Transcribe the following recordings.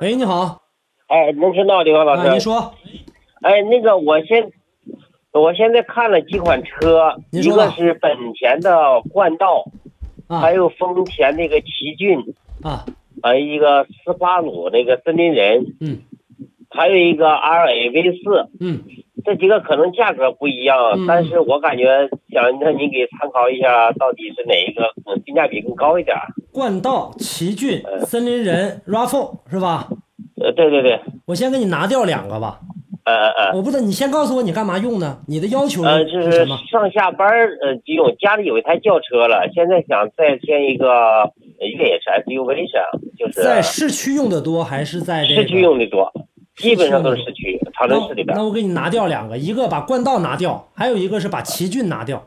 喂，你好，哎，能听到李刚老啊，你？说，哎，那个我现我现在看了几款车，一个是本田的冠道，啊还有丰田那个奇骏，啊，还有一个斯巴鲁那个森林人，嗯还有一个 RA V 四，嗯，这几个可能价格不一样，嗯但是我感觉想让您给参考一下，到底是哪一个嗯性价比更高一点？冠道、奇骏、森林人、Raffle 是吧？呃，对对对，我先给你拿掉两个吧。呃呃呃。我不知道，你先告诉我你干嘛用呢？你的要求呃，就是是什么？上下班儿呃就用，家里有一台轿车了，现在想再添一个，呃一个也是 SUV 上，就是在市区用的多还是在这个市区用的多，基本上都是市区，长春市里边那。那我给你拿掉两个，一个把冠道拿掉，还有一个是把奇骏拿掉。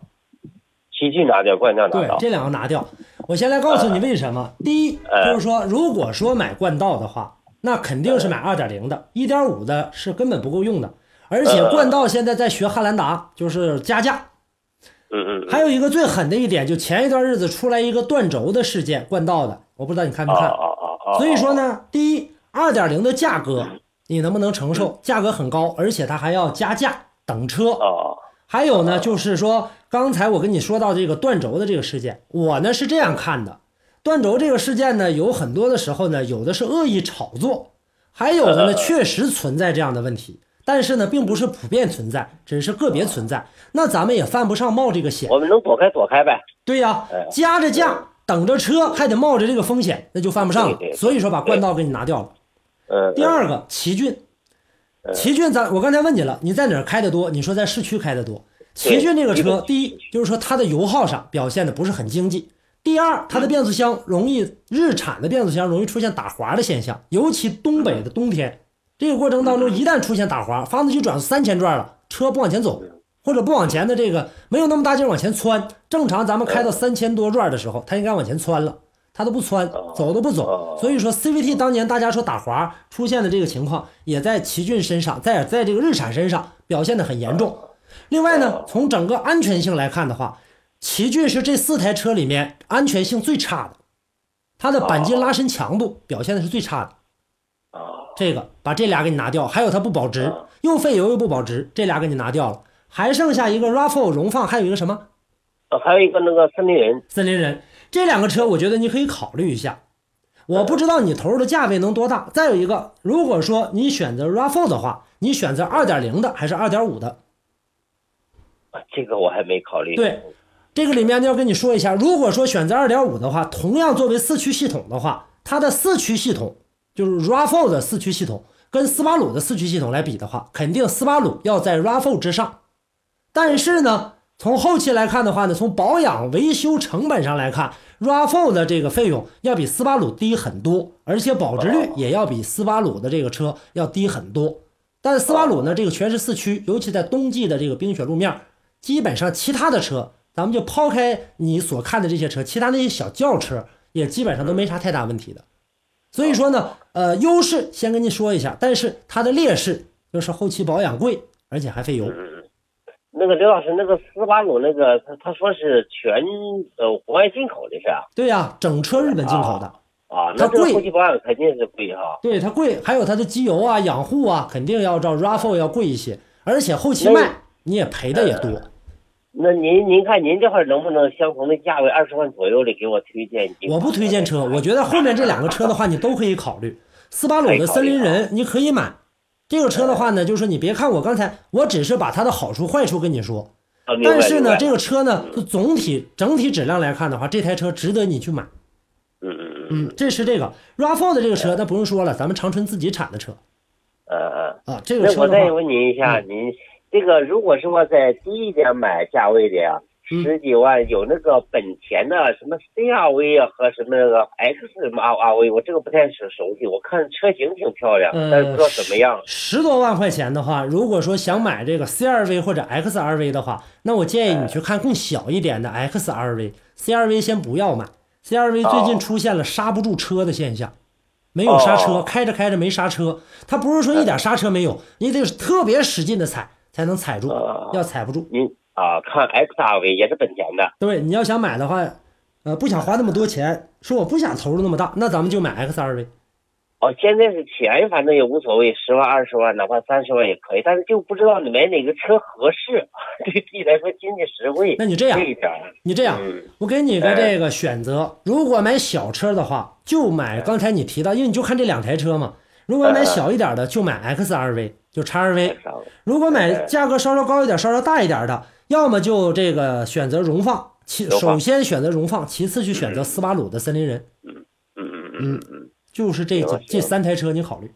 奇骏拿掉，冠道拿掉，。对这两个拿掉。我先来告诉你为什么。第一，呃就是说，如果说买冠道的话，那肯定是买二点零的一点五的是根本不够用的。而且冠道现在在学汉兰达，就是加价。嗯嗯嗯。还有一个最狠的一点，就前一段日子出来一个断轴的事件，冠道的，我不知道你看没看。所以说呢，第一二点零的价格你能不能承受？价格很高，而且它还要加价等车。哦。还有呢，就是说，刚才我跟你说到这个断轴的这个事件，我呢是这样看的：断轴这个事件呢，有很多的时候呢，有的是恶意炒作，还有的呢确实存在这样的问题，但是呢，并不是普遍存在，只是个别存在。那咱们也犯不上冒这个险。我们能躲开躲开呗。对呀哎，加着价等着车，还得冒着这个风险，那就犯不上了所以说把冠道给你拿掉了。嗯。第二个，奇骏，奇骏咱我刚才问你了，你在哪儿开的多？你说在市区开的多。奇骏这个车，第一就是说它的油耗上表现的不是很经济，第二它的变速箱容易日产的变速箱容易出现打滑的现象，尤其东北的冬天，这个过程当中一旦出现打滑，发动机转速三千转了，车不往前走，或者不往前的这个没有那么大劲往前窜，正常咱们开到三千多转的时候，它应该往前窜了。它都不窜，走都不走，所以说 CVT 当年大家说打滑出现的这个情况，也在奇骏身上，在在这个日产身上表现的很严重。另外呢，从整个安全性来看的话，奇骏是这四台车里面安全性最差的，它的钣金拉伸强度表现的是最差的。啊。这个把这俩给你拿掉，还有它不保值，又费油又不保值，这俩给你拿掉了，还剩下一个 RAV4 荣放，还有一个什么？呃还有一个那个森林人，森林人，这两个车我觉得你可以考虑一下。我不知道你投入的价位能多大。再有一个，如果说你选择 RAV4 的话，你选择2.0的还是2.5的？啊这个我还没考虑。对，这个里面要跟你说一下，如果说选择2.5的话，同样作为四驱系统的话，它的四驱系统就是 RAV4 的四驱系统跟斯巴鲁的四驱系统来比的话，肯定斯巴鲁要在 RAV4 之上。但是呢，从后期来看的话呢，从保养维修成本上来看，RAV4 的这个费用要比斯巴鲁低很多，而且保值率也要比斯巴鲁的这个车要低很多。但斯巴鲁呢，这个全是四驱，尤其在冬季的这个冰雪路面，基本上其他的车，咱们就抛开你所看的这些车，其他那些小轿车也基本上都没啥太大问题的。所以说呢，呃，优势先跟你说一下，但是它的劣势就是后期保养贵，而且还费油。那个刘老师，那个斯巴鲁那个他他说是全呃国外进口的是啊？对呀、整车日本进口的，啊，它贵那这后期保养肯定是贵哈。对它贵，还有它的机油啊、养护啊，肯定要照 RAV4 要贵一些，而且后期卖你也赔的也多。那您您看您这块能不能相同的价位二十万左右的给我推荐？我不推荐车，我觉得后面这两个车的话，你都可以考虑。斯巴鲁的森林人你可以买，这个车的话呢，就是说你别看我刚才，我只是把它的好处坏处跟你说，但是呢，这个车呢，就总体整体质量来看的话，这台车值得你去买。嗯嗯嗯嗯，这是这个 RAV4 的这个车，那不用说了，咱们长春自己产的车呃呃。啊。这个车我再问您一下，您这个如果是我在低一点买价位的呀，嗯十几万有那个本田的什么 CRV 啊和什么那个 X 什么 RV，我这个不太熟熟悉，我看车型挺漂亮，呃但是不知道怎么样。十多万块钱的话，如果说想买这个 CRV 或者 XRV 的话，那我建议你去看更小一点的 XRV，CRV 先不要买。CRV 最近出现了刹不住车的现象，没有刹车，哦开着开着没刹车。它不是说一点刹车没有，你得特别使劲的踩才能踩住哦，要踩不住。您啊，看 XRV 也是本田的，对，你要想买的话，呃，不想花那么多钱，说我不想投入那么大，那咱们就买 XRV。哦，现在是钱，反正也无所谓，十万、二十万，哪怕三十万也可以，但是就不知道你买哪个车合适，对自己来说经济实惠。那你这样你这样，嗯我给你个这个选择，如果买小车的话，就买刚才你提到，因为你就看这两台车嘛。如果买小一点的，就买 XRV，就 XRV。如果买价格稍稍高一点、稍稍大一点的，要么就这个选择荣放，其首先选择荣放，其次去选择斯巴鲁的森林人，嗯嗯嗯嗯嗯，就是这这三台车你考虑。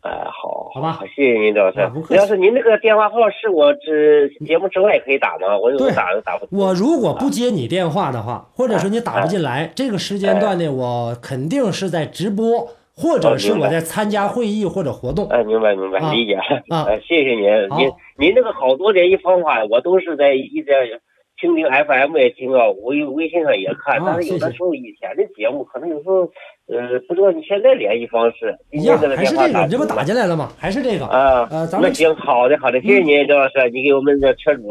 哎，好，好吧谢谢您，赵老师啊不客。气要是您那个电话号是我这节目之外也可以打吗？我有对打都打不通。我如果不接你电话的话，或者说你打不进哎来，这个时间段内我肯定是在直播，或者是我在参加会议或者活动。哎，明白明白，啊理解。啊呃，谢谢您，您您这个好多联系方法，我都是在一在蜻蜓 FM 也听啊，微微信上也看，啊但是有的时候以前的节目，可能有时候呃不知道你现在联系方式。今一样天这个还是这个，你这不打进来了吗？还是这个。啊？呃，咱们那行，好的好的，谢谢您，刘老师，你给我们的车主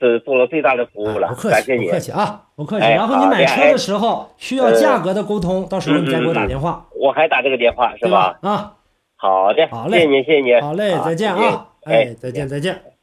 呃做了最大的服务了啊不，客气，不客。气啊，不客气。哎然后你买车的时候需要价格的沟通，到时候你再给我打电话，我还打这个电话是吧吧？？啊，好的，好嘞谢谢您，谢谢您。好嘞，再见啊，哎，再见，再见。